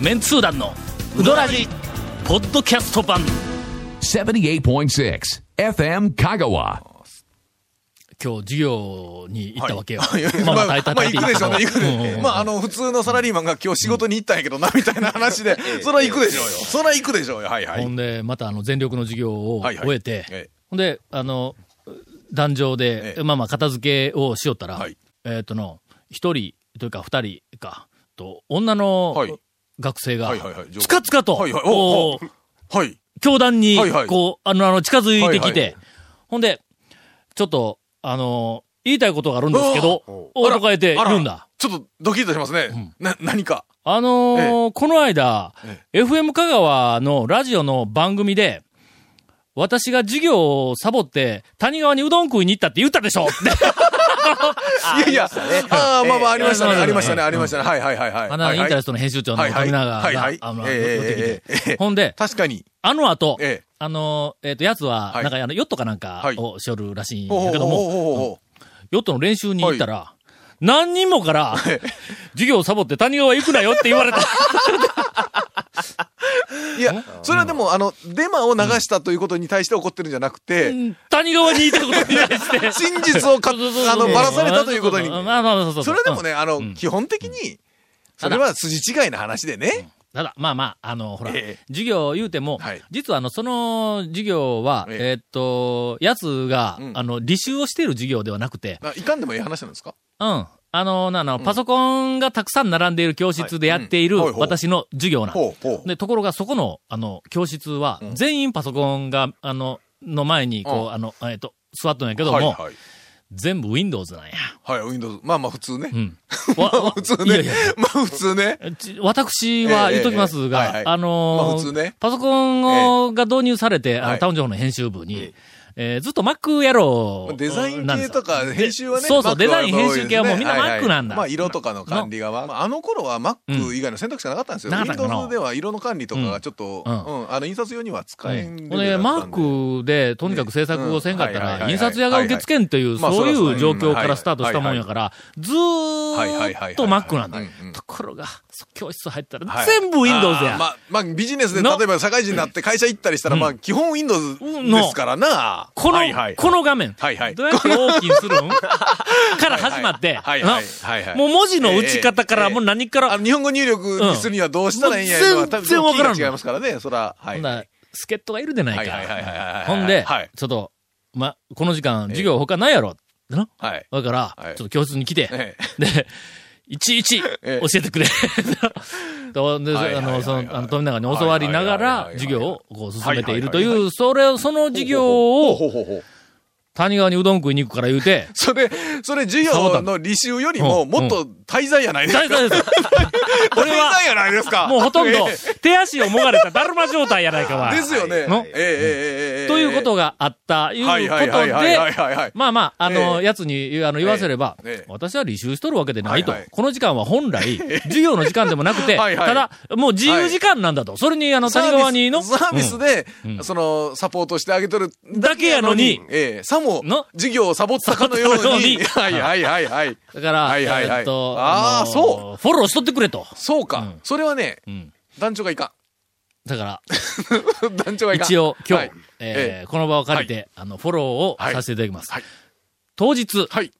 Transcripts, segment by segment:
メンツー団のウドラジポッドキャスト版。78.6 FM Kagawa. 今日授業に行ったわけよ、はい。まあまあまあ、行くでしょうね、行くう。んうんうん。で。まあ、あの、普通のサラリーマンが今日仕事に行ったんやけどな、みたいな話で、そら行くでしょうよ。そら行くでしょうよ。はいはい。ほんでまたあの全力の授業をはいはい。終え。て、え。ほんであの壇上で、ええ。まあまあ片付けをしよったら、はい。えっ、との一人というか二人かと女のはい学生が、つかつかと、こう。はい。教団に、こう、あの、あの、近づいてきて、ほんで、ちょっと、あの、言いたいことがあるんですけど、おとかえてんだ。ちょっとドキッとしますね。な、何か。あのーこの間、え FM 香川のラジオの番組で、私が授業をサボって、谷川にうどん食いに行ったって言ったでしょって。いやいや、ああ、まあまあ、ありましたね、ええありましたね、ありましたね。はいはいはいはい。あの、インタレストの編集長の富永が、はいはい。あの、ええほんで、確かに。あの後、ええ。あの、えっ、と、やつは、はい。なんか、あの、ヨットかなんかはい。をしょるらしいんほうほうやけども、ヨットの練習に行ったら、何人もから、授業をサボって谷川行くなよって言われた。ういや、それはでも、あの、デマを流したということに対して怒ってるんじゃなくて、谷川にいたことに対して。真実をか、あの、ばらされたということに。まあまあまあ、それでもね、あのん、基本的に、それは筋違いな話でね。ただ、まあまあ、あの、ほら、ええ。授業言うても、はい。実はあの、その授業は、ええ。ーっと、やつが、うん。あの、履修をしている授業ではなくて、あいかんでもいい話なんですか？うん。あの、なの、パソコンがたくさん並んでいる教室でやっている私の授業な。で、ところがそこの、あの、教室は、うん全員パソコンが、あの、の前に、こう、うんあの、えっと、座っとんやけども、はいはい。全部 Windows なんや。はい、Windows。まあまあ普通ねう。ん。わわ普通いやいねや。まあ普通ね。ち私は言っときますが、あのーまあ普通ねパソコンをが導入されて、あの、はいタウン情報の編集部に、ええーずっと Mac やろう。デザイン系とか編集はね。そうそう、デザイン編集系はもうみんな Mac なんだ。まあ色とかの管理が、まああの頃は Mac 以外の選択肢がなかったんですよ。なかったかな Windows では色の管理とかがちょっと、ううんん、あの印刷用には使えんほんで。Mac でとにかく制作をせんかったら、印刷屋が受け付けんという、まあそういうう状況かうん。らスタートしたもんやから、ずーっと Mac なんだところが、教室入ったはい。ら全部 Windows や。まあ、まあビジネスでの例えば社会人になって会社行ったりしたら、まあ基本 Windows ですからな。この、この画面、はいはい。どうやって大きにするん？から始まって、はいはい。もう文字の打ち方から、ええもう何から、日本語入力にするにはどうしたらいいん。や全然わからん。違いますからね、そら。はい。ほんなら助っ人がいるでないか。ほんで、はい。ちょっと、ま、この時間、授業他ないやろ？な。はい。だから、はい。ちょっと教室に来て、え。で、いちいち教え。えてくれ。とで、あの、その、あの、富永に教わりながら授業をこう進めているとはいう、それを、その授業を、谷川にうどん食いに行くから言うて。それ、それ授業の履修よりも、もっと滞在やないですか？滞在です。滞在やないですか？もうほとんど、手足をもがれただるま状態やないかは。ですよね。の？ええということがあった、いうことで、まあまあ、あの、やつにあの言わせれば、私は履修しとるわけでないと。この時間は本来、授業の時間でもなくて、ただ、もう自由時間なんだと。それに、あの、谷川にの。サービスで、その、サポートしてあげとるだけやのに、え、さもの、授業をサボったかのようサボったかのように、にはいはいはいはい。だから、はいはいはいえっと、あーのそフォローしとってくれと。そうか。うんそれはね、うん。団長がいかだから、ん。団長がいかん。一応、今日、はいえーこの場を借りて、あの、フォローをさせていただきます。はい当日、はい。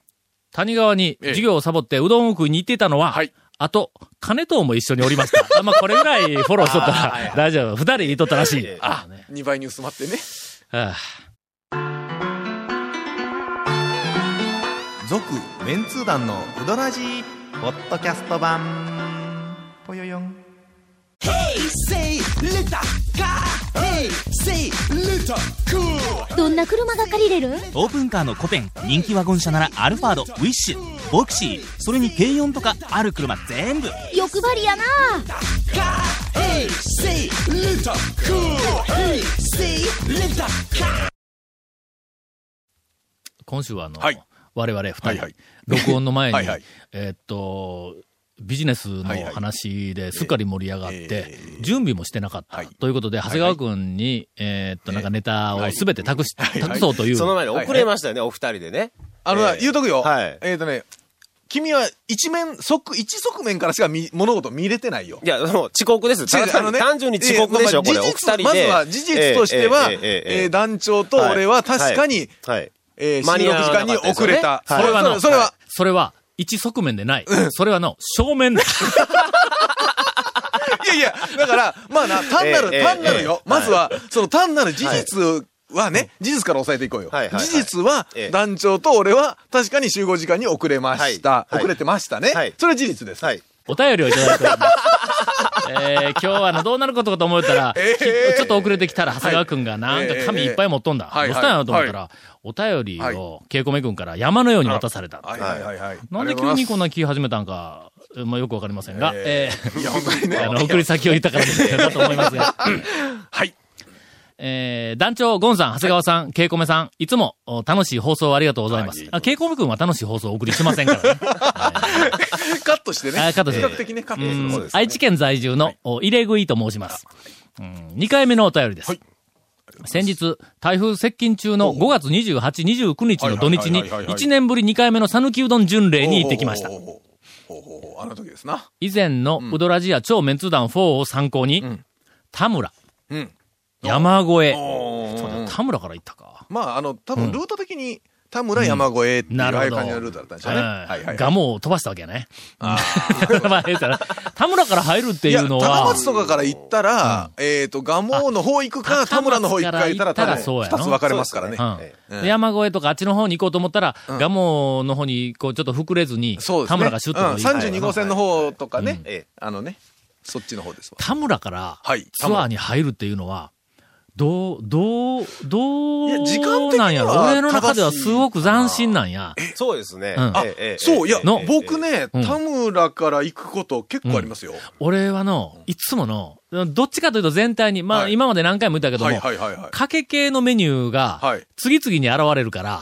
谷川に授業をサボってうどんを食いに行ってたのは、はい。あと、金藤も一緒におりました。あ まあ、これぐらいフォローしとったら大丈夫。二人いとったらしい。あね、2倍に薄まってね。は続メンツー団のウドラジーポッドキャスト版ぽよよん Say little car. Hey, say little cool. どんな車が借りれる？オープンカーのコペン人気ワゴン車ならアルファードウィッシュボクシーそれに軽4とかある車全部欲張りやな Car. Hey, say little cool. Hey, say little car. 今週はあの、はい我々二人、はいはい録音の前に、はいはいえーっと、ビジネスの話ですっかり盛り上がって、えー準備もしてなかった。はいということで、長谷川君に、えーっと、なんかネタをはいすべて託し、はい託そうという。その前に遅れましたよね、お二人でね。あの言うとくよ。はいえっとね、君は一面、側、一側面からしか見物事見れてないよ。いや、もう遅刻です。ただ単に単純に遅刻でしょ、これ。お二人で。まずは事実としては、ええ団長と俺は確かに、はい。えー収録時間に遅れた。それはの、それは、それは、一側面でない。それはの、正面だ。いやいや、だから、まあな、単なる、ええ単なるよ。ええまずは、その単なる事実はね、事実から抑えていこうよはいはいは。い事実はええ、団長と俺は確かに集合時間に遅れました。はいはい遅れてましたねはい。それは事実です。はい。お便りをいただいております。えー、今日はあの、どうなることかと思ったら、ええきちょっと遅れてきたら、長谷川くんがなんか紙いっぱい持っとんだ。はいどうしたんやろと思ったら、お便りを、ケイコメ君から山のように渡された。はいはいはいはい。なんで急にこんな気始めたんか、まあよくわかりませんが、えいや、本当にね。ー、あの、送り先を言ったからですだと思いますが。はい。えー、団長、ゴンさん、長谷川さん、ケイコメさん、いつもお楽しい放送ありがとうございます。あ、ケイコメ君は楽しい放送をお送りしませんからね。カットしてね。あカットして比較的ね、カットうんする。愛知県在住の、お入れ食いと申します。うん、2回目のお便りです。はい先日、台風接近中の5月28、29日の土日に、はいはいはいはいはい1年ぶり2回目の讃岐うどん巡礼に行ってきましたあの時ですな。以前のうどらじや超メンツ団4を参考に、ん田村、うん。山越え、田村から行ったか。まあ、あの、多分ルート的に、田村山越えっていう、なるほど。ああいう感じのルートだったんでしょうね。はいはいはい。ガモを飛ばしたわけやね。あ まあ、言うたら、田村から入るっていうの高は、松とかから行ったら、えっと、蒲生の方行くか、あ田村の方行くか行ったらそうやな。二つ分かれますからね。山越えとかあっちの方に行こうと思ったら、ガモの方にこうちょっと膨れずに。田村がシュッと行く32号線の方とかね、ええ。あのね、そっちの方ですわ。田村からはい。ツアーに入るっていうのは、どう、どう、どいや時間なんやろ？俺の中ではすごく斬新なんや。そうですね。うん。ええええ。そう、いやの、僕ね、うん。田村から行くこと結構ありますよ。俺はの、いつもの、どっちかというと全体に、まあはい。今まで何回も言ったけども、はいはいはいはい。かけ系のメニューがはい、次々に現れるから、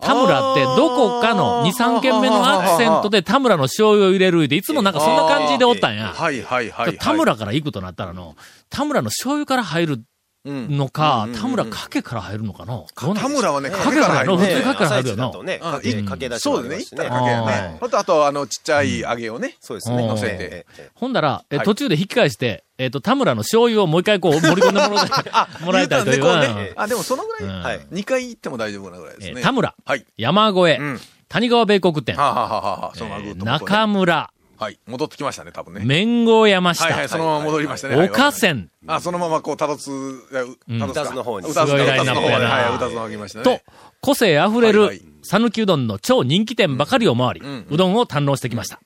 田村ってどこかの2、3軒目のアクセントで田村の醤油を入れるって、いつもなんかそんな感じでおったんや。はいはいはいはい。田村から行くとなったらの、田村の醤油から入るうんのか田村かけから入るのかな？田村はね、かかけから入る普通ねかけから入るよな。そうですね、行ったりますしね。らかけやね。あ。あと、あと、あの、ちっちゃい揚げをね。そうですね。うん。乗せええて。ええほんだら、えはい。途中で引き返して、えっと、田村の醤油をもう一回こう盛り込んでもらいたいもらいたいという。あ、でもそのぐらい、うん。はい。2回行っても大丈夫なぐらいですね。えー田村、はい。山越え、うん。谷川米国店、中村、はい。戻ってきましたね、多分ね。麺後山下、はいはい、そのまま戻りましたね。はい岡線、あ、そのままこう、たどつ、たどつの方に。歌津すごいラインナップやな。はい、歌津の方に来ましたね。と、個性あふれるはいはい、讃岐うどんの超人気店ばかりを回り、ん。うどんを堪能してきました。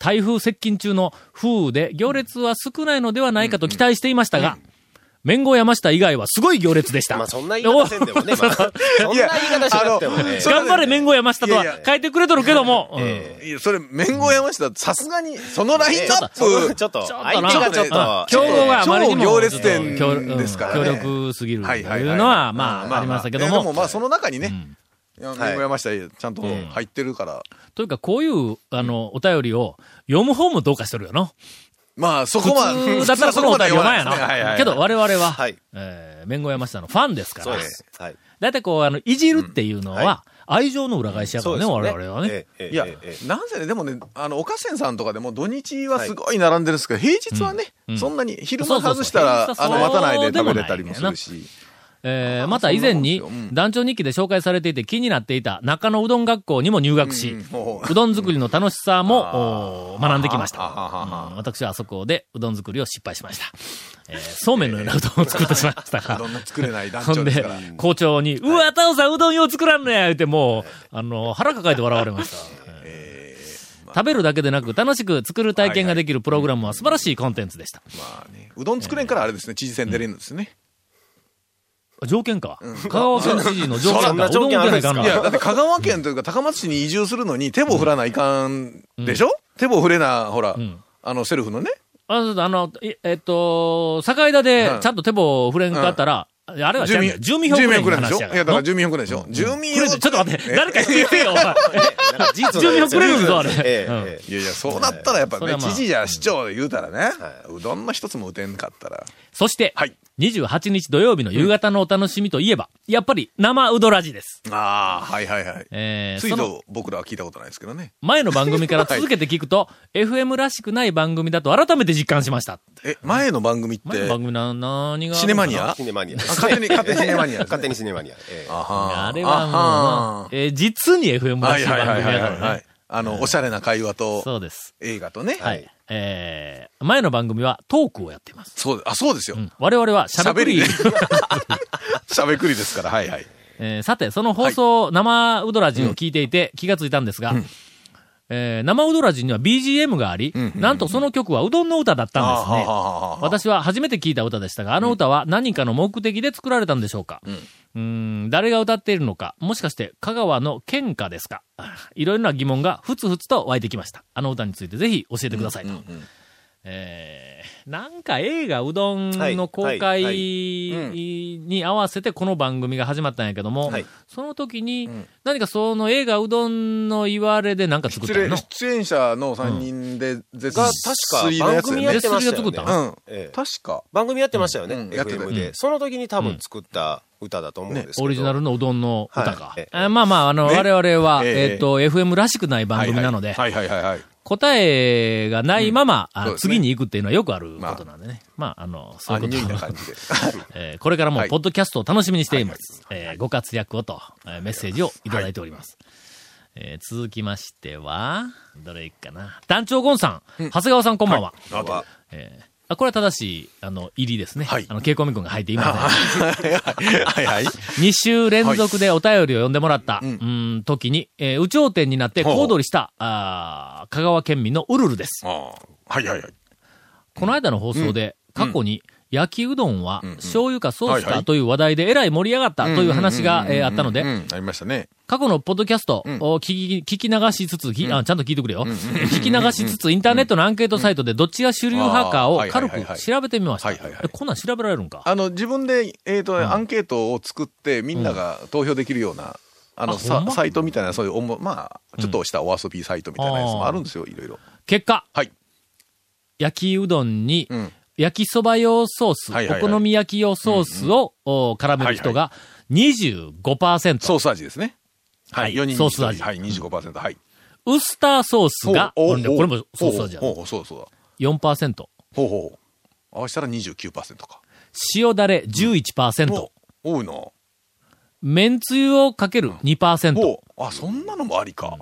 台風接近中の風雨で行列は少ないのではないかと期待していましたが、麺後山下以外はすごい行列でした。まあそんな言い方せんでもね、まあそんな言い方しなくてもね。頑張れ麺後山下とは書いてくれとるけども、それ、麺後山下、さすがに、そのラインナップ、ちょっと、ちょっと相な手がちょっと、うん。競合があまりにも、超行列店ですからね。うん強力すぎるとはいうのは、まあ、ありましたけども、えでもまあ、その中にね、んい山下、ちゃん。と入ってるから、というか、こういう、あの、お便りを読む方もどうかしてるよな。まあ、そ普こまで、通だったらこのお便りはいはいはな。い。けど、我々は、はい。えー、弁護山下のファンですから。そうで、す。はい。だいたいこう、あの、いじるっていうのうんはは、愛情の裏返しやからね、我々はね。いやなんせね、でもね、あの、岡線さんとかでも土日はすごい並んでるんですけど、平日はねうん、そんなに昼間外したら、あの、待たないで食べれたりもするし。えー、また以前に団長日記で紹介されていて気になっていた中野うどん学校にも入学し、うどん作りの楽しさも、学んできました。うん私はあそこでうどん作りを失敗しました。えーそうめんのようなうどんを作ってしまいましたが。どんな作れない団長ですから。、校長に、うわ、タオさんうどんよう作らんねや言ってもう、あの、腹抱えて笑われました。食べるだけでなく楽しく作る体験ができるプログラムは素晴らしいコンテンツでした。まあね、うどん作れんからあれですね、知事選出れるんですね。条件か。香川県知事の条件か。そんな条件あるんですか？うどんいや、だって香川県というか高松市に移住するのに手棒振らないかんでしょ？手棒振れな、ほらん、あの、セルフのね。あの、いえっと、境田でうんちゃんと手棒振れんかったら、あれは住民票住民票くれんでしょ？話やいや、だから住民票くれんでしょ？住民票ちょっと待って、誰か言ってよ、お前。住民票くれるぞ、あれ。ええうん。ええ。いやいや、そうなったらやっぱね知事や市長言うたらね、うどんの一つも打てんかったら。そして、はい。28日土曜日の夕方のお楽しみといえば、やっぱり生うどらじです。ああ、はいはいはい。えーそのついぞ僕らは聞いたことないですけどね。前の番組から続けて聞くと、FM らしくない番組だと改めて実感しました。え、前の番組って前の、番組な、何が。シネマニア？シネマニア。あ勝手に、勝手にシネマニア 勝手にシネマニア。ええあはあれはもうな、えー実に FM らしい番組やからね。あの、おしゃれな会話とそうです。映画とね。はい。えー、前の番組はトークをやっています。そう、あ、そうですよう。ん我々はしゃべくり。しゃべくりですから、はいはい。えーさて、その放送、生うどらじを聞いていて気がついたんですが、えー生うどらじには BGM があり、なんとその曲はうどんの歌だったんですね。私は初めて聞いた歌でしたが、あの歌は何かの目的で作られたんでしょうか、うーん、誰が歌っているのか、もしかして香川の県歌ですか？いろいろな疑問がふつふつと湧いてきました。あの歌についてぜひ教えてくださいと。えー、なんか映画うどんの公開に合わせてこの番組が始まったんやけども、はいその時に何かその映画うどんの言われでなんか作っ出演たの出演者の3人で絶が、確か、番組やってましたよね。うん。ええ確か。番組やってましたよね、うんやってた FM で。その時に多分作った歌だと思うんですけど。オリジナルのうどんの歌か。はいえあまあまあ、あの、ね我々は、えええっ、と、FM らしくない番組なので、はいはいはいはいはい。答えがないまま、うですね次に行くっていうのはよくあることなんでね。まあ、あの、そういうことな感じで。えーこれからもはいポッドキャストを楽しみにしています。えーご活躍をと、えーメッセージをいただいております。えー続きましては、どれいくかな。団長ゴンさん、長谷川さんこんばんは。あとえーあ、これは正しい、あの、入りですね。はいあの、ケイコミ君が入っていません。はいはい。2週連続でお便りを読んでもらった、うーん、時に、えー、有頂天になって小躍りした、あー香川県民のウルルです。ああ。はいはいはい。この間の放送で、過去に、焼きうどんは、醤油かソースかという話題でえらい盛り上がったという話が、えーあったので、うん、ありましたね。過去のポッドキャストを聞き聞き流しつつ、きあちゃんと聞いてくれよ。聞き流しつつ、インターネットのアンケートサイトでどっちが主流派かを軽く調べてみました。こんなん調べられるんか？あの、自分で、えっ、と、アンケートを作って、みんなが投票できるような、あの、サイトみたいな、そういうおも、まあ、ちょっとしたお遊びサイトみたいなやつもあるんですよ、いろいろ。結果、はい。焼きうどんに、うん。焼きそば用ソース、はいはいはいお好み焼き用ソースを、お絡める人が25%。ソース味ですね。はい4人にソース味はい、25%。はい。ウスターソースが、これもソース味やほうほうそうそうだ。4%。ほうほう。合わせたら29%か。塩だれ11%。お多いな。めんつゆをかける2%。ほう。あ、そんなのもありか。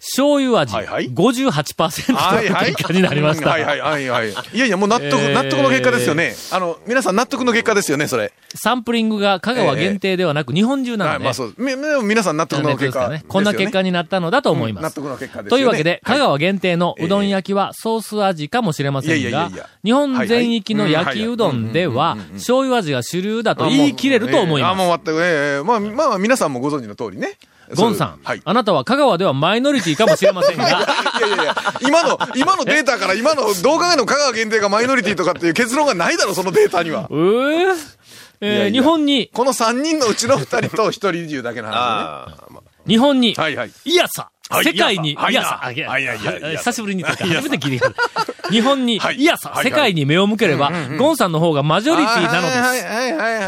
醤油味はいはい58%はいはい。の結果になりました。はいはいはいはい。いやいや、もう納得、えー納得の結果ですよね。あの、皆さん納得の結果ですよね、それ。サンプリングが香川限定ではなく日本中なはい、ので、まあそう。み皆さん納得の結果ね。こんな結果になったのだと思います。納得の結果です。というわけで、香はい川限定のうどん焼きはソース味かもしれませんが日本全域の焼きうどんでは、醤油味が主流だと言い切れると思いあ、ます。もう全く、ええまあ、まあ、皆さんもご存知の通りね。ゴンさん、はい。あなたは香川ではマイノリティかもしれませんが、いやいやいや、今の、今のデータから今の動画の香川限定がマイノリティとかっていう結論がないだろ、そのデータには。えーえーいやいや日本に、この3人のうちの2人と1人言うだけの話ああ、まあ日本に、ね。はいはい。いやさ、はい世界に、はいいやいはいはいはいはい久しぶりにというか、初めて聞いて。日本に、はい。いやさ、はい世界に目を向ければ、ゴンさんの方がマジョリティなの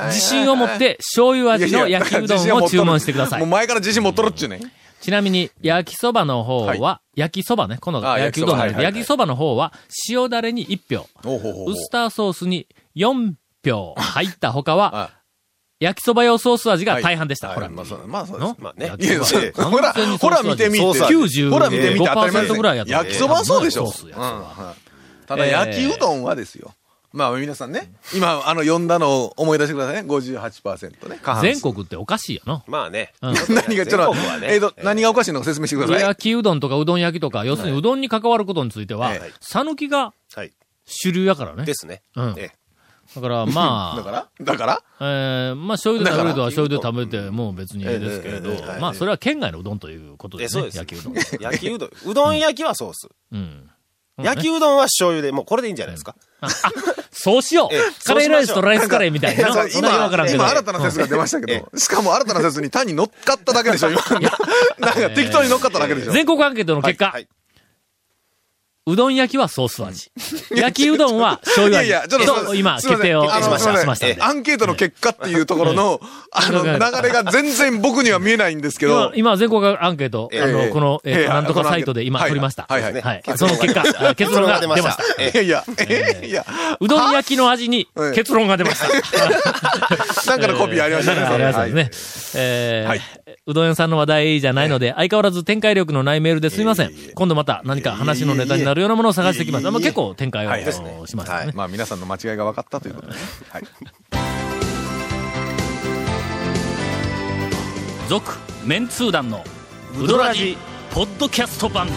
です。自信を持って醤油味の焼きうどんを注文してください。もう前から自信持っとるっちゅうね。ちなみに、焼きそばの方は、は焼きそばね、このあ焼きうどんなんで焼きそばの方は、塩だれに1票、ウスターソースに4票入った他は、あ焼きそば用ソース味が大半でした。ほら。まあそう、まあそうですの？まあねほら、ほら見てみて。95%ほら見てみて当たり前ですねぐらいやった焼きそばはそうでしょ。うただ、焼きうどんはですよ。まあ皆さんね、今、あの、読んだのを思い出してくださいね。58%ね。全国っておかしいよな。まあね。うん 何が、ちょっとえっと、何がおかしいのか説明してください。焼きうどんとかうどん焼きとか、要するにうどんに関わることについてははい、さぬきがはい。主流やからね。ですね。うんええだから まあ、だから？だから？えー、まあ醤油で食べるとは醤油で食べても別にいいですけれどええええええ、まあそれは県外のうどんということですねえそうで。す。焼きうどん。焼きうどん。うどん焼きはソース。うん。焼きうどんは醤油で、もうこれでいいんじゃないですか？そうしようええカレーライスとライスカレーみたいな。いやそうそんなにわからんけど今、新たな説が出ましたけど、しかも新たな説に単に乗っかっただけでしょ、今。なんか適当に乗っかっただけでしょ。全国アンケートの結果、はい。うどん焼きはソース味。焼きうどんは醤油味。いやいやちょっとと今、決定をしました。しました。アンケートの結果っていうところの、あの、ええ流れが全然僕には見えないんですけ今ど、、今全国アンケート、あええの、この、えなんとかサイトで今はい取りました。はいはいはい。その結果、あ結論が出ました。えいやいや、えいや、うどん焼きの味にええ結論が出ました。なんかのコピーありましたね。ありましたね。えーはいうどん屋さんの話題じゃないので、相変わらず展開力のないメールですみません。今度また何か話のネタになるようなものを探してきます。結構展開をしましたね。まあ皆さんの間違いが分かったということでね。はい。続、メンツー団のウドラジ、ポッドキャスト版。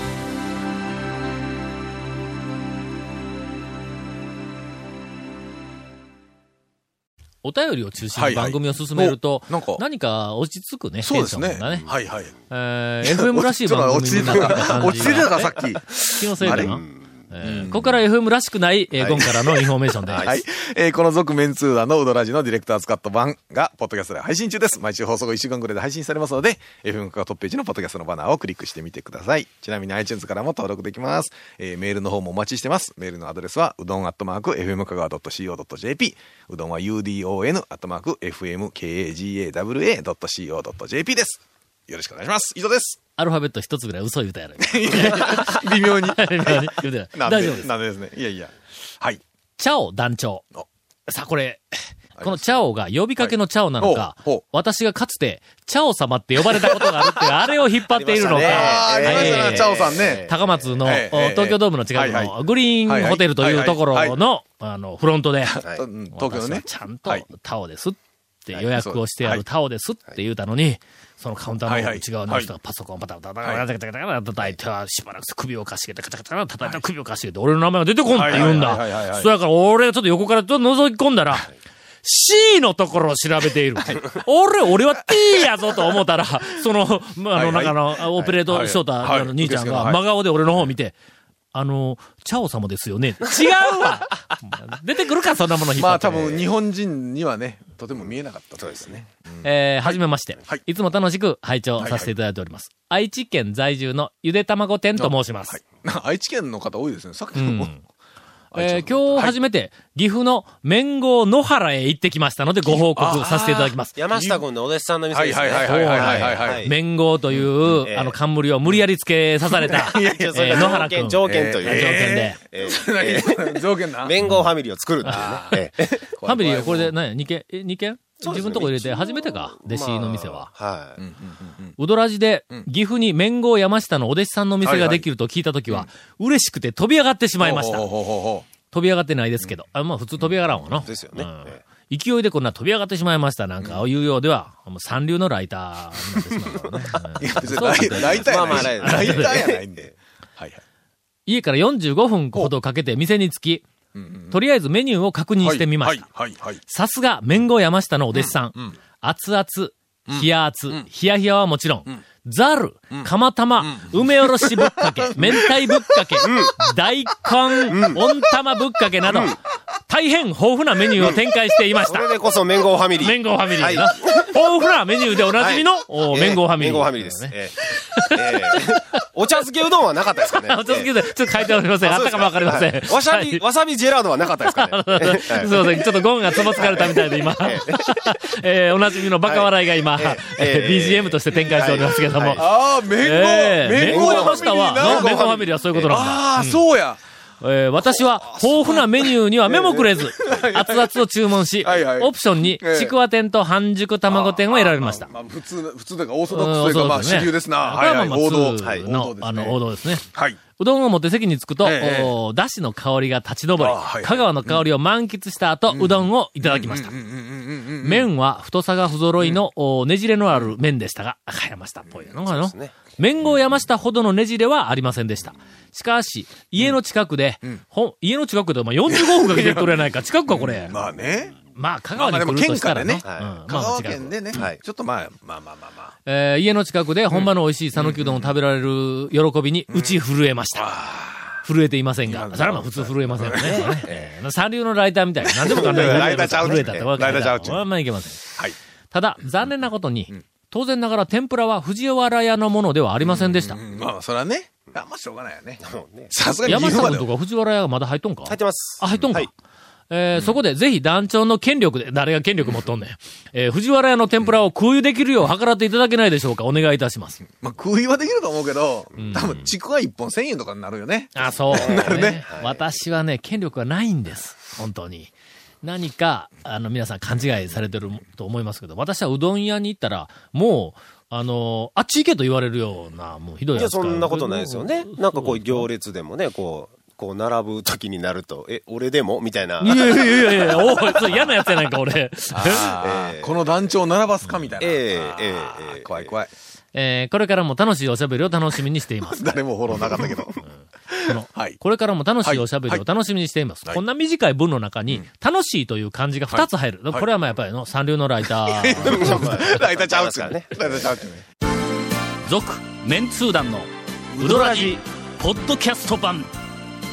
お便りを中心に番組を進めると、はいはいか何か落ち着くね、そうですね。ね。はいはい。えー FM らしい番組になった感じ 落ち着いてたか、さっ。き。気のせいかな。えーここから FM らしくない、えーゴンからのインフォメーションで。はい。えーこの続メンツーダのウドラジのディレクターズカット版が、ポッドキャストで配信中です。毎週放送後1週間くらいで配信されますので、FM カがトップページのポッドキャストのバナーをクリックしてみてください。ちなみに iTunes からも登録できます。えーメールの方もお待ちしてます。メールのアドレスは、うどんアットマーク、FM 香川 .co.jp。うどんは udon アットマーク、fmkagawa.co.jp です。よろしくお願いします。以上です。アルファベット一つぐらい嘘言うたやろ。微妙に。言うたやろなん大丈夫です。なんでですね。いやいや。はい。チャオ団長。お。さあ、これ、このチャオが呼びかけのチャオなのか、ほうほう。私がかつて、チャオ様って呼ばれたことがあるっていう、あれを引っ張っているのか、ありましたね、えーチャオさんね。高松の、東京ドームの近くはいはのグリーンホテルというところの、あの、フロントで、うん東京のね。ちゃんとはい。タオですって予約をしてあるタオですって言うたのに、そのカウンターの内側の人がパソコンパタパタパタパタパタパタパタ叩いて、しばらく首をかしげて、カチャカチャ叩いて首をかしげて、俺の名前が出てこんって言うんだ。いそやから俺がちょっと横からちょっと覗き込んだら、C のところを調べている。俺、俺は T やぞと思ったら、その、まああの、中の、オペレートショータはい。ーの兄ちゃんが、真顔で俺の方を見て、あの、チャオ様ですよね。違うわ。出てくるか、そんなもの引っ張って。まあ多分日本人にはね、とても見えなかったそうですね。えー、はじめまして、はいい。つも楽しく拝聴させていただいております。愛知県在住のゆで卵店と申します。はい。愛知県の方多いですね。さっきのも。うんえー今日初めて、岐阜の麺号野原へ行ってきましたのでご報告させていただきます。山下君のお弟子さんの店はいですね。はいはいはいはいはいはい。はい麺号という、ええあの、冠を無理やり付けさされた、え いやそれー野原君。条件という。条件で。えーえー条件な。弁護ファミリーを作るっていうね。えーファミリーはこれで何や、2軒？え、2軒？自分のとこ入れて初めてか、弟子の店は。まあはい。うどらじで、岐阜に麺号山下のお弟子さんの店ができると聞いたときは、嬉しくて飛び上がってしまいました飛び上がってないですけど。あまあ普通飛び上がらんわな。ですよねうんえ勢いでこんな飛び上がってしまいましたなんか、いうようでは、もう三流のライターになってしまうからね。ライターやないし。ライライターやないんで。はいはい。家から45分ほどかけて店に着き、とりあえずメニューを確認してみました。さすが、麺後山下のお弟子さん。熱々、冷や熱、冷や冷やはもちろん、ザル、釜玉、梅おろしぶっかけ、明太ぶっかけ、大根、温玉ぶっかけなど、大変豊富なメニューを展開していました。そ。れでこそ麺号ファミリー。麺号ファミリー豊富なメニューでおなじみの、麺号ファミリー。麺号ファミリーです。お茶漬けうどんはなかったですかね。お茶漬けで、ちょっと書いておりません。あったかもわかりません。はいわさび、はいわさびジェラードはなかったですかね。は いすいません。ちょっとゴンがつぼつかれたみたいで今、え ーおなじみのバカ笑いが今、BGM として展開しておりますけども。はいああ、麺えー号。麺号山下は、なメンゴファミリーはそういうことなんだ。ああ、そうや。えー私は豊富なメニューには目もくれず、熱々を注文し、オプションにええちくわ天と半熟卵天を選びました。まあ普通、普通というかオーソドックスというか、まあ主流ですな。はいはい。王道。はいの、あの、王道ですね。はい。うどんを持って席に着くと、ええおだしの香りが立ち上り、香川の香りを満喫した後、うどんをいただきました。麺は太さが不揃いの、おねじれのある麺でしたが、赤山下っぽいのかな。ね麺号山下ほどのねじれはありませんでした。しかし、家の近くで、ほん家の近くで、まあ、45分かけて取れないか、近くか、これ。まあね。まあ、香川に来るとしたらね。香川県でねはい。ちょっとまあ、まあまあまあまあ。えー家の近くで本場の美味しい讃岐うどんを食べられる喜びに打ち震えました。震えていませんが、それはまあ普通震えませんよね。えー三流のライターみたいな。何でもかんないライターちゃうね震えたってわかるライターちゃうあんまいけません。はい。ただ、残念なことに、当然ながら天ぷらは藤原屋のものではありませんでした。うんまあ、それはね。あんましょうがないよね。さすがに山下君と。か藤原屋がまだ入っとんか？入ってます。あ、入っとんか。はいえーそこでぜひ団長の権力で、誰が権力持っとんねん。えー藤原屋の天ぷらを空輸できるよう計らっていただけないでしょうか？お願いいたします。まあ、空輸はできると思うけど、多分、ちくわ1本1000円とかになるよね。あ、そう。なるね私はね、権力はないんです。本当に。何か、あの、皆さん勘違いされてると思いますけど、私はうどん屋に行ったら、もう、あの、あっち行けと言われるような、もうひどいいや、扱いそんなことないですよね。なんかこう、行列でもね、こう、こう、並ぶ時になると、え、俺でも？みたいな。いやいやいやいや、おい、それ嫌なやつやないか、俺。この団長を並ばすかみたいな。えーええええ怖い怖い。えーこれからも楽しいおしゃべりを楽しみにしています。誰もフォローなかったけど。はい。これからも楽しいおしゃべりを楽しみにしています。はいこんな短い文の中に、楽しいという漢字が2つ入る。はいこれはまあやっぱりの、三流のライター。ライターちゃうっすよね ライターちゃうっすよね。続、メンツー団の、ウドラジ、ポッドキャスト版。